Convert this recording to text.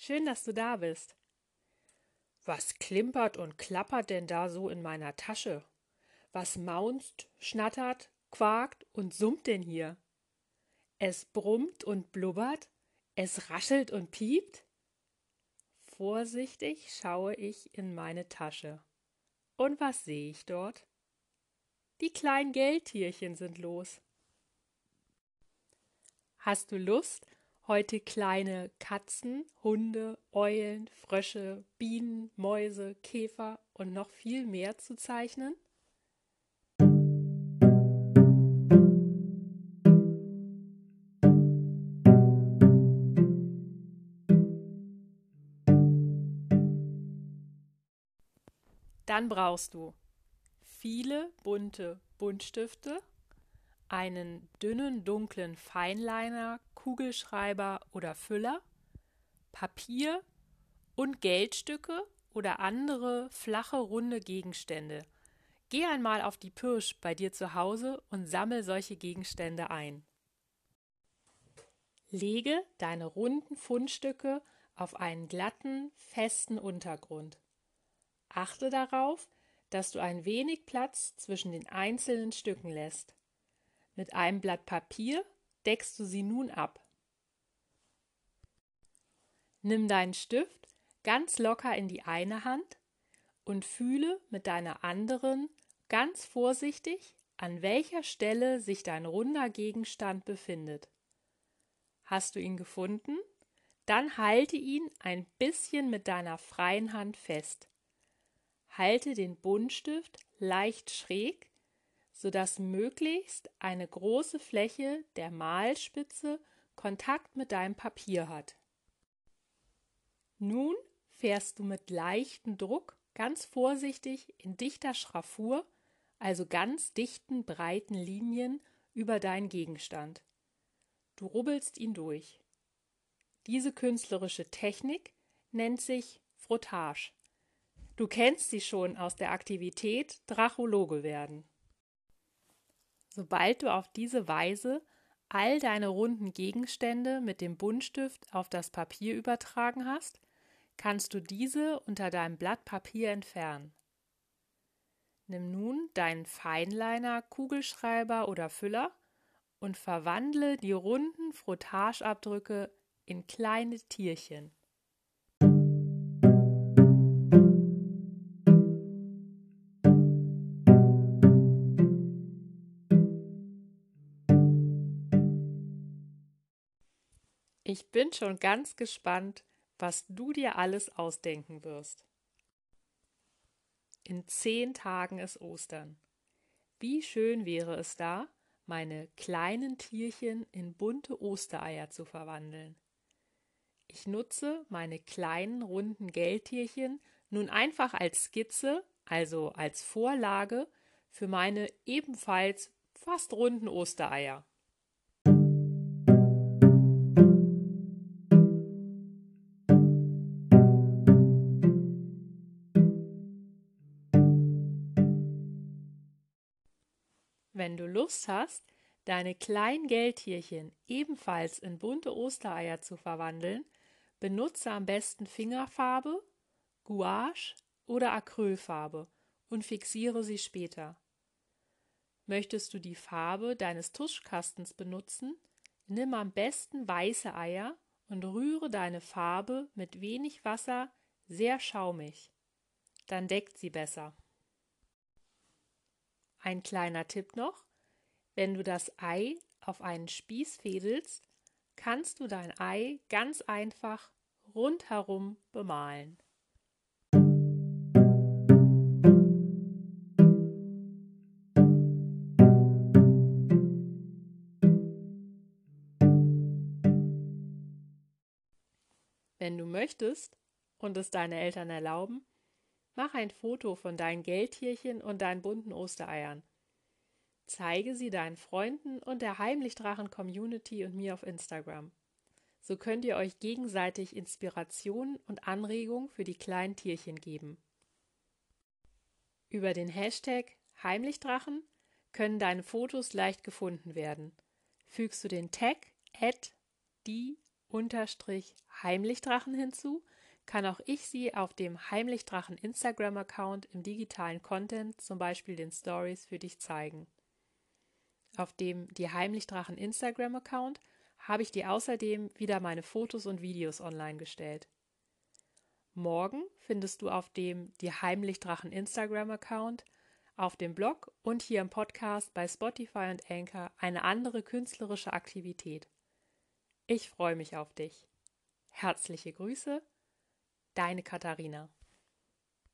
Schön, dass du da bist. Was klimpert und klappert denn da so in meiner Tasche? Was maunzt, schnattert, quakt und summt denn hier? Es brummt und blubbert, es raschelt und piept? Vorsichtig schaue ich in meine Tasche. Und was sehe ich dort? Die kleinen Geldtierchen sind los. Hast du Lust, heute kleine Katzen, Hunde, Eulen, Frösche, Bienen, Mäuse, Käfer und noch viel mehr zu zeichnen? Dann brauchst du viele bunte Buntstifte, einen dünnen dunklen Feinliner, Kugelschreiber oder Füller, Papier und Geldstücke oder andere flache runde Gegenstände. Geh einmal auf die Pirsch bei dir zu Hause und sammel solche Gegenstände ein. Lege deine runden Fundstücke auf einen glatten, festen Untergrund. Achte darauf, dass du ein wenig Platz zwischen den einzelnen Stücken lässt. Mit einem Blatt Papier deckst du sie nun ab. Nimm deinen Stift ganz locker in die eine Hand und fühle mit deiner anderen ganz vorsichtig, an welcher Stelle sich dein runder Gegenstand befindet. Hast du ihn gefunden? Dann halte ihn ein bisschen mit deiner freien Hand fest. Halte den Buntstift leicht schräg, sodass möglichst eine große Fläche der Malspitze Kontakt mit deinem Papier hat. Nun fährst du mit leichtem Druck ganz vorsichtig in dichter Schraffur, also ganz dichten, breiten Linien über deinen Gegenstand. Du rubbelst ihn durch. Diese künstlerische Technik nennt sich Frottage. Du kennst sie schon aus der Aktivität Drachologe werden. Sobald du auf diese Weise all deine runden Gegenstände mit dem Buntstift auf das Papier übertragen hast, kannst du diese unter deinem Blatt Papier entfernen. Nimm nun deinen Feinliner, Kugelschreiber oder Füller und verwandle die runden Frottageabdrücke in kleine Tierchen. Ich bin schon ganz gespannt, was du dir alles ausdenken wirst. In zehn Tagen ist Ostern. Wie schön wäre es da, meine kleinen Tierchen in bunte Ostereier zu verwandeln. Ich nutze meine kleinen runden Geldtierchen nun einfach als Skizze, also als Vorlage für meine ebenfalls fast runden Ostereier. Wenn du Lust hast, deine kleinen Geldtierchen ebenfalls in bunte Ostereier zu verwandeln, benutze am besten Fingerfarbe, Gouache oder Acrylfarbe und fixiere sie später. Möchtest du die Farbe deines Tuschkastens benutzen, nimm am besten weiße Eier und rühre deine Farbe mit wenig Wasser sehr schaumig. Dann deckt sie besser. Ein kleiner Tipp noch, wenn du das Ei auf einen Spieß fädelst, kannst du dein Ei ganz einfach rundherum bemalen. Wenn du möchtest und es deine Eltern erlauben, Mach ein Foto von deinen Geldtierchen und deinen bunten Ostereiern. Zeige sie deinen Freunden und der Heimlichdrachen-Community und mir auf Instagram. So könnt ihr euch gegenseitig Inspiration und Anregung für die kleinen Tierchen geben. Über den Hashtag Heimlichdrachen können deine Fotos leicht gefunden werden. Fügst du den Tag at die Heimlichdrachen hinzu, kann auch ich sie auf dem Heimlichdrachen Instagram-Account im digitalen Content, zum Beispiel den Stories, für dich zeigen. Auf dem Die Heimlichdrachen Instagram-Account habe ich dir außerdem wieder meine Fotos und Videos online gestellt. Morgen findest du auf dem Die Heimlichdrachen Instagram-Account, auf dem Blog und hier im Podcast bei Spotify und Anchor eine andere künstlerische Aktivität. Ich freue mich auf dich. Herzliche Grüße, deine Katharina.